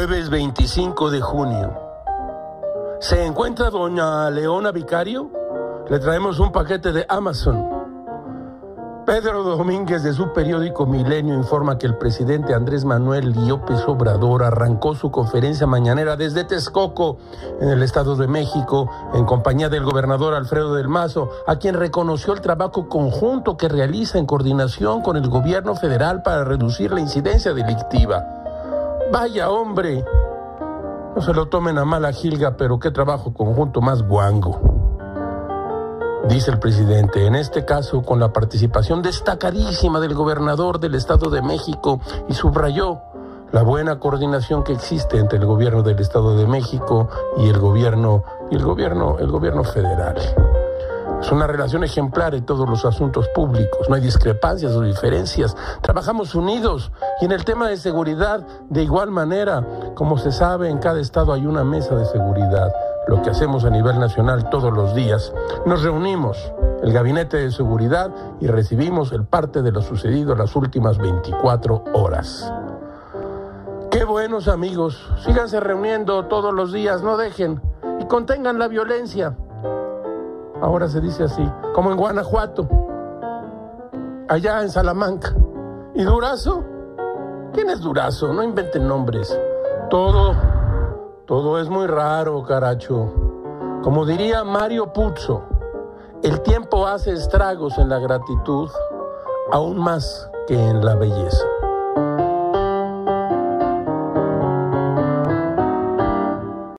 Lunes 25 de junio. ¿Se encuentra doña Leona Vicario? Le traemos un paquete de Amazon. Pedro Domínguez de su periódico Milenio informa que el presidente Andrés Manuel López Obrador arrancó su conferencia mañanera desde Texcoco, en el Estado de México, en compañía del gobernador Alfredo del Mazo, a quien reconoció el trabajo conjunto que realiza en coordinación con el gobierno federal para reducir la incidencia delictiva. Vaya hombre, no se lo tomen a mala gilga, pero qué trabajo conjunto más guango dice el presidente, en este caso con la participación destacadísima del gobernador del Estado de México y subrayó la buena coordinación que existe entre el gobierno del Estado de México y el gobierno y el gobierno el gobierno federal. Es una relación ejemplar en todos los asuntos públicos, no hay discrepancias o diferencias, trabajamos unidos y en el tema de seguridad de igual manera, como se sabe, en cada estado hay una mesa de seguridad lo que hacemos a nivel nacional todos los días. Nos reunimos, el Gabinete de Seguridad, y recibimos el parte de lo sucedido las últimas 24 horas. Qué buenos amigos, síganse reuniendo todos los días, no dejen y contengan la violencia. Ahora se dice así, como en Guanajuato, allá en Salamanca. ¿Y Durazo? ¿Quién es Durazo? No inventen nombres. Todo todo es muy raro, caracho. Como diría Mario Puzo, el tiempo hace estragos en la gratitud, aún más que en la belleza.